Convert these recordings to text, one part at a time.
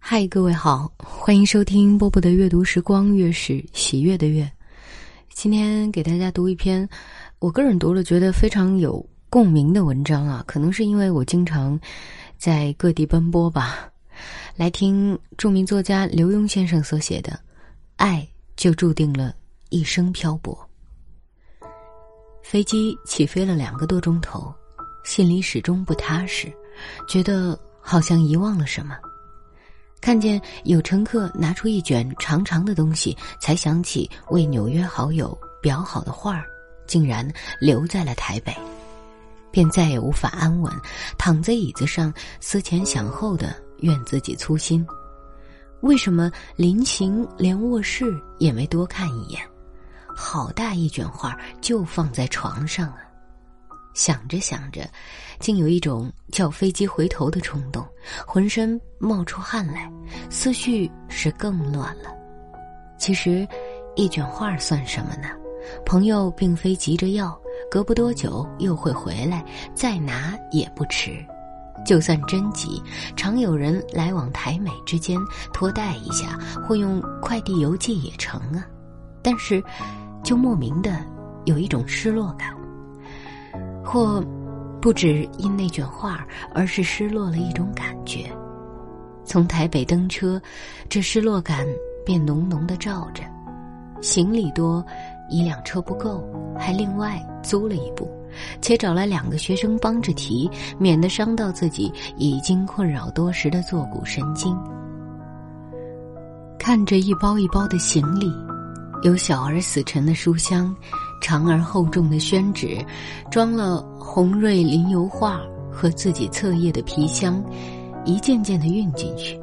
嗨，各位好，欢迎收听波波的阅读时光，月是喜悦的月。今天给大家读一篇我个人读了觉得非常有共鸣的文章啊，可能是因为我经常在各地奔波吧。来听著名作家刘墉先生所写的《爱就注定了一生漂泊》。飞机起飞了两个多钟头，心里始终不踏实，觉得好像遗忘了什么。看见有乘客拿出一卷长长的东西，才想起为纽约好友裱好的画儿，竟然留在了台北，便再也无法安稳，躺在椅子上思前想后的怨自己粗心。为什么临行连卧室也没多看一眼？好大一卷画就放在床上啊！想着想着，竟有一种叫飞机回头的冲动，浑身冒出汗来，思绪是更乱了。其实，一卷画算什么呢？朋友并非急着要，隔不多久又会回来，再拿也不迟。就算真急，常有人来往台美之间托带一下，或用快递邮寄也成啊。但是，就莫名的有一种失落感。或，不止因那卷画，而是失落了一种感觉。从台北登车，这失落感便浓浓的罩着。行李多，一辆车不够，还另外租了一部，且找来两个学生帮着提，免得伤到自己已经困扰多时的坐骨神经。看着一包一包的行李，有小儿死沉的书箱。长而厚重的宣纸，装了红瑞临油画和自己册页的皮箱，一件件的运进去。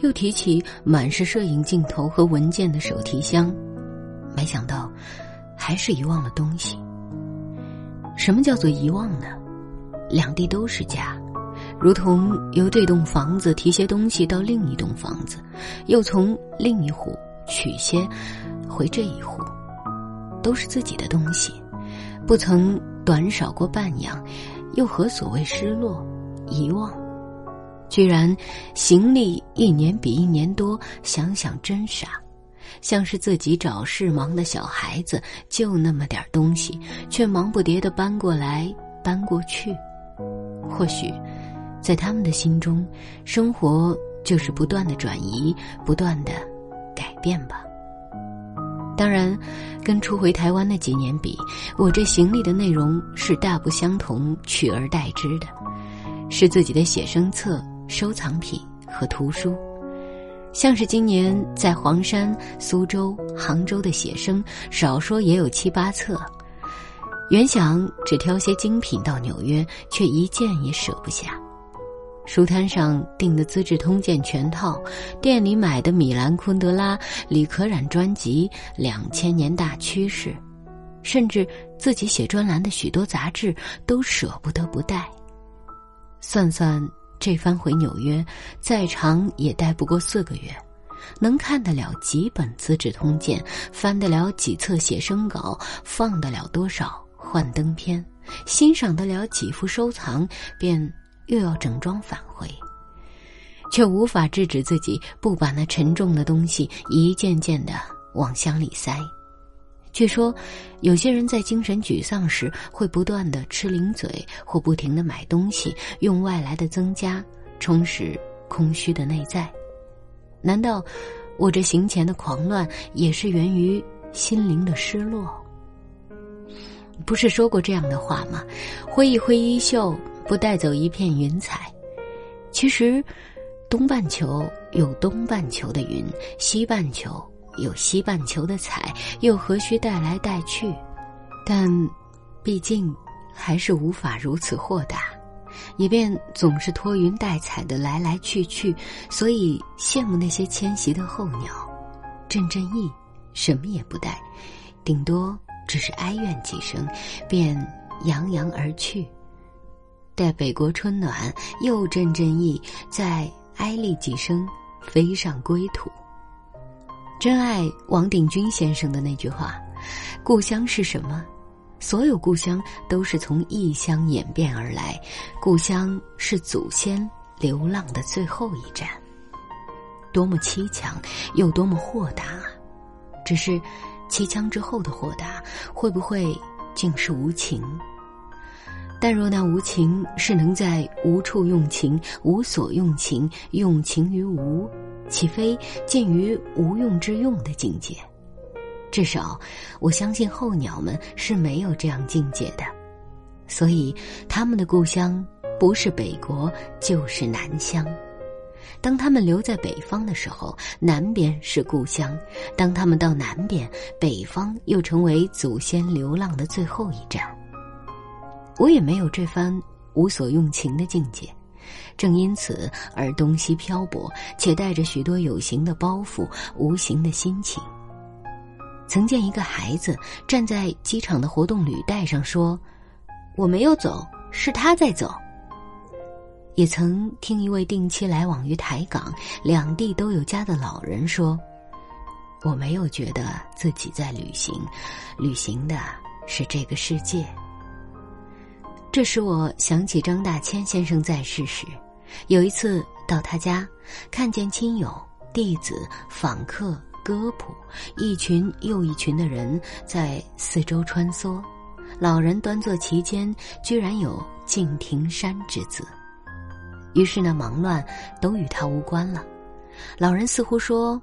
又提起满是摄影镜头和文件的手提箱，没想到，还是遗忘了东西。什么叫做遗忘呢？两地都是家，如同由这栋房子提些东西到另一栋房子，又从另一户取些回这一户。都是自己的东西，不曾短少过半样，又何所谓失落、遗忘？居然行李一年比一年多，想想真傻，像是自己找事忙的小孩子，就那么点东西，却忙不迭的搬过来搬过去。或许，在他们的心中，生活就是不断的转移，不断的改变吧。当然，跟初回台湾那几年比，我这行李的内容是大不相同，取而代之的，是自己的写生册、收藏品和图书，像是今年在黄山、苏州、杭州的写生，少说也有七八册。原想只挑些精品到纽约，却一件也舍不下。书摊上订的《资治通鉴》全套，店里买的米兰昆德拉、李可染专辑《两千年大趋势》，甚至自己写专栏的许多杂志都舍不得不带。算算这番回纽约，再长也待不过四个月，能看得了几本《资治通鉴》，翻得了几册写生稿，放得了多少幻灯片，欣赏得了几幅收藏，便。又要整装返回，却无法制止自己不把那沉重的东西一件件的往箱里塞。据说，有些人在精神沮丧时会不断的吃零嘴，或不停的买东西，用外来的增加充实空虚的内在。难道我这行前的狂乱也是源于心灵的失落？不是说过这样的话吗？挥一挥衣袖。不带走一片云彩，其实，东半球有东半球的云，西半球有西半球的彩，又何须带来带去？但，毕竟，还是无法如此豁达，也便总是拖云带彩的来来去去。所以羡慕那些迁徙的候鸟，阵阵翼，什么也不带，顶多只是哀怨几声，便扬扬而去。待北国春暖，又阵阵意，再哀厉几声，飞上归途。真爱王鼎钧先生的那句话：“故乡是什么？所有故乡都是从异乡演变而来，故乡是祖先流浪的最后一站。”多么凄强，又多么豁达！只是，凄强之后的豁达，会不会竟是无情？但若那无情是能在无处用情、无所用情、用情于无，岂非近于无用之用的境界？至少，我相信候鸟们是没有这样境界的，所以他们的故乡不是北国，就是南乡。当他们留在北方的时候，南边是故乡；当他们到南边，北方又成为祖先流浪的最后一站。我也没有这番无所用情的境界，正因此而东西漂泊，且带着许多有形的包袱、无形的心情。曾见一个孩子站在机场的活动履带上说：“我没有走，是他在走。”也曾听一位定期来往于台港两地都有家的老人说：“我没有觉得自己在旅行，旅行的是这个世界。”这使我想起张大千先生在世时，有一次到他家，看见亲友、弟子、访客、歌谱，一群又一群的人在四周穿梭，老人端坐其间，居然有“敬亭山”之字。于是那忙乱都与他无关了。老人似乎说：“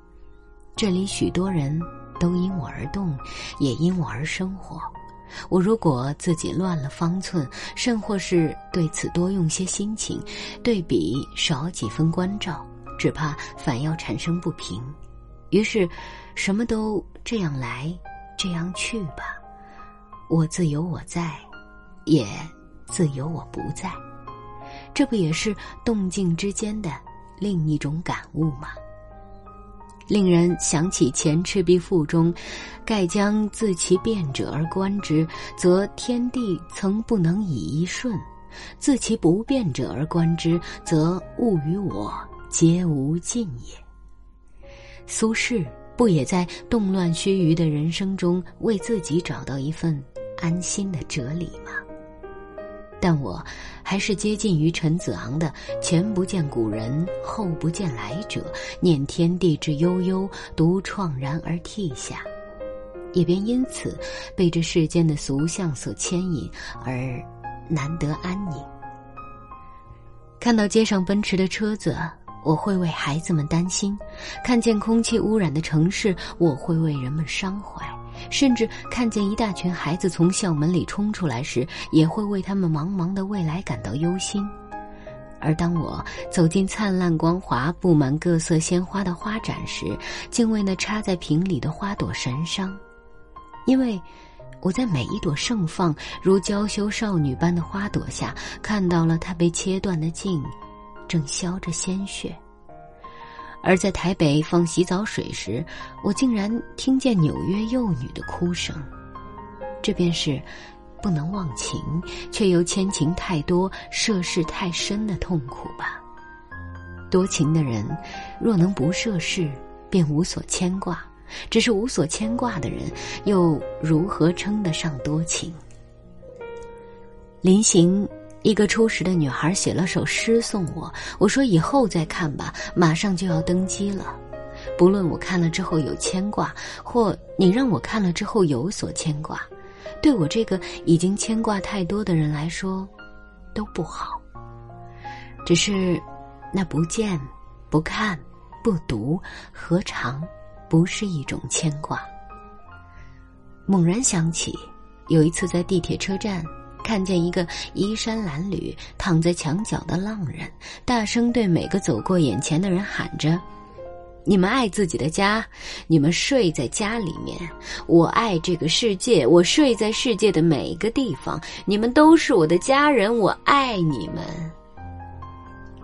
这里许多人都因我而动，也因我而生活。我如果自己乱了方寸，甚或是对此多用些心情，对比少几分关照，只怕反要产生不平。于是，什么都这样来，这样去吧。我自有我在，也自有我不在。”这不也是动静之间的另一种感悟吗？令人想起《前赤壁赋》中：“盖将自其变者而观之，则天地曾不能以一瞬；自其不变者而观之，则物与我皆无尽也。”苏轼不也在动乱须臾的人生中，为自己找到一份安心的哲理吗？但我还是接近于陈子昂的“前不见古人，后不见来者，念天地之悠悠，独怆然而涕下”，也便因此被这世间的俗相所牵引而难得安宁。看到街上奔驰的车子，我会为孩子们担心；看见空气污染的城市，我会为人们伤怀。甚至看见一大群孩子从校门里冲出来时，也会为他们茫茫的未来感到忧心。而当我走进灿烂光华、布满各色鲜花的花展时，竟为那插在瓶里的花朵神伤，因为我在每一朵盛放如娇羞少女般的花朵下，看到了它被切断的茎，正消着鲜血。而在台北放洗澡水时，我竟然听见纽约幼女的哭声，这便是不能忘情，却又牵情太多、涉世太深的痛苦吧。多情的人，若能不涉世，便无所牵挂；只是无所牵挂的人，又如何称得上多情？临行。一个初识的女孩写了首诗送我，我说以后再看吧，马上就要登机了。不论我看了之后有牵挂，或你让我看了之后有所牵挂，对我这个已经牵挂太多的人来说，都不好。只是，那不见、不看、不读，何尝不是一种牵挂？猛然想起，有一次在地铁车站。看见一个衣衫褴褛、躺在墙角的浪人，大声对每个走过眼前的人喊着：“你们爱自己的家，你们睡在家里面；我爱这个世界，我睡在世界的每一个地方。你们都是我的家人，我爱你们。”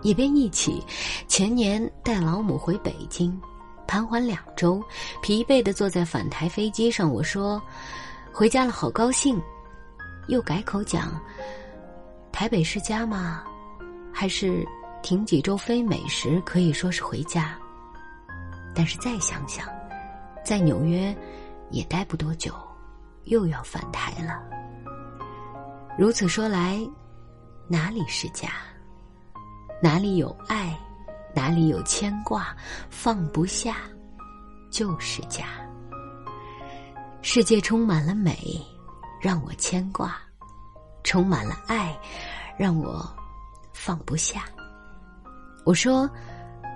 也便一起，前年带老母回北京，盘桓两周，疲惫的坐在返台飞机上。我说：“回家了，好高兴。”又改口讲，台北是家吗？还是停几周飞美食可以说是回家？但是再想想，在纽约也待不多久，又要返台了。如此说来，哪里是家？哪里有爱？哪里有牵挂，放不下，就是家。世界充满了美，让我牵挂；充满了爱，让我放不下。我说，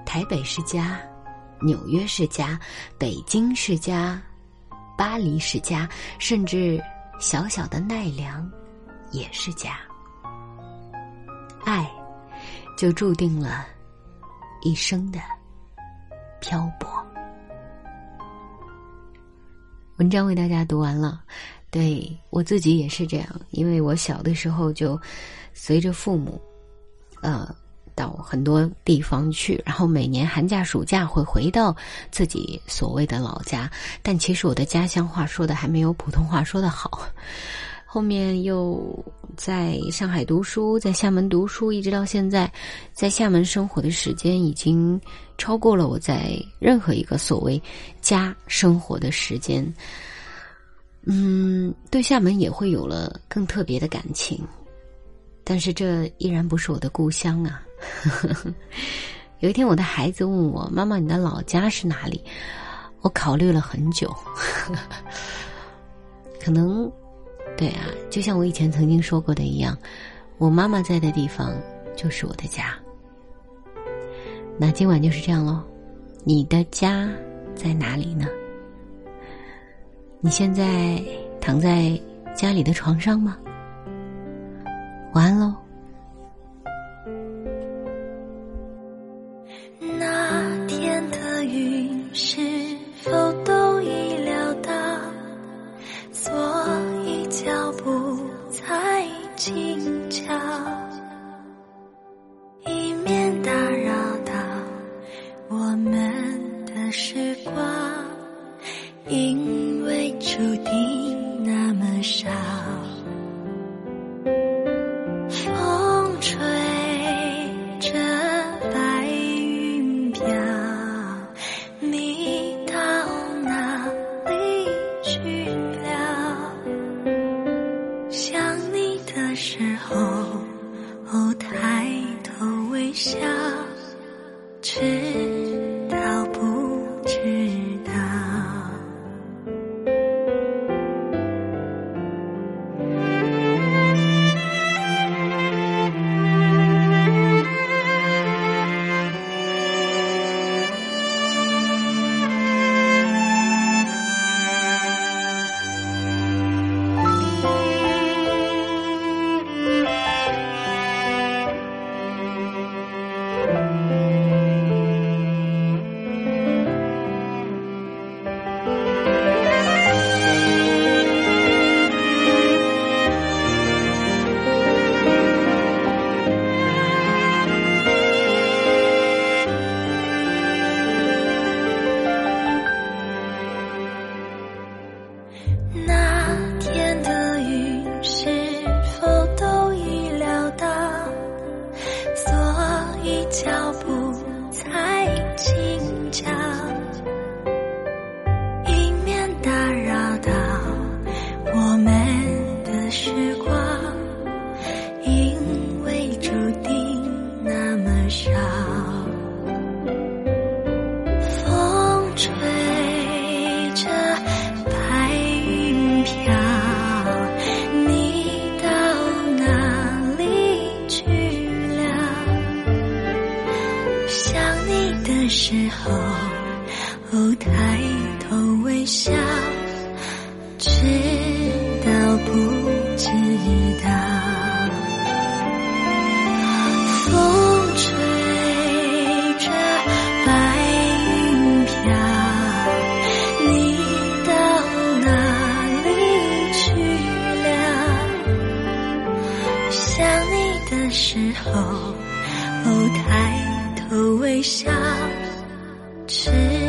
台北是家，纽约是家，北京是家，巴黎是家，甚至小小的奈良也是家。爱，就注定了一生的漂泊。文章为大家读完了，对我自己也是这样，因为我小的时候就随着父母，呃。到很多地方去，然后每年寒假、暑假会回到自己所谓的老家，但其实我的家乡话说的还没有普通话说的好。后面又在上海读书，在厦门读书，一直到现在，在厦门生活的时间已经超过了我在任何一个所谓家生活的时间。嗯，对厦门也会有了更特别的感情，但是这依然不是我的故乡啊。有一天，我的孩子问我：“妈妈，你的老家是哪里？”我考虑了很久，可能，对啊，就像我以前曾经说过的一样，我妈妈在的地方就是我的家。那今晚就是这样喽，你的家在哪里呢？你现在躺在家里的床上吗？晚安喽。笑下时候哦抬头微笑知道不知道风吹着白云飘你到哪里去了？想你的时候哦抬头微笑。是。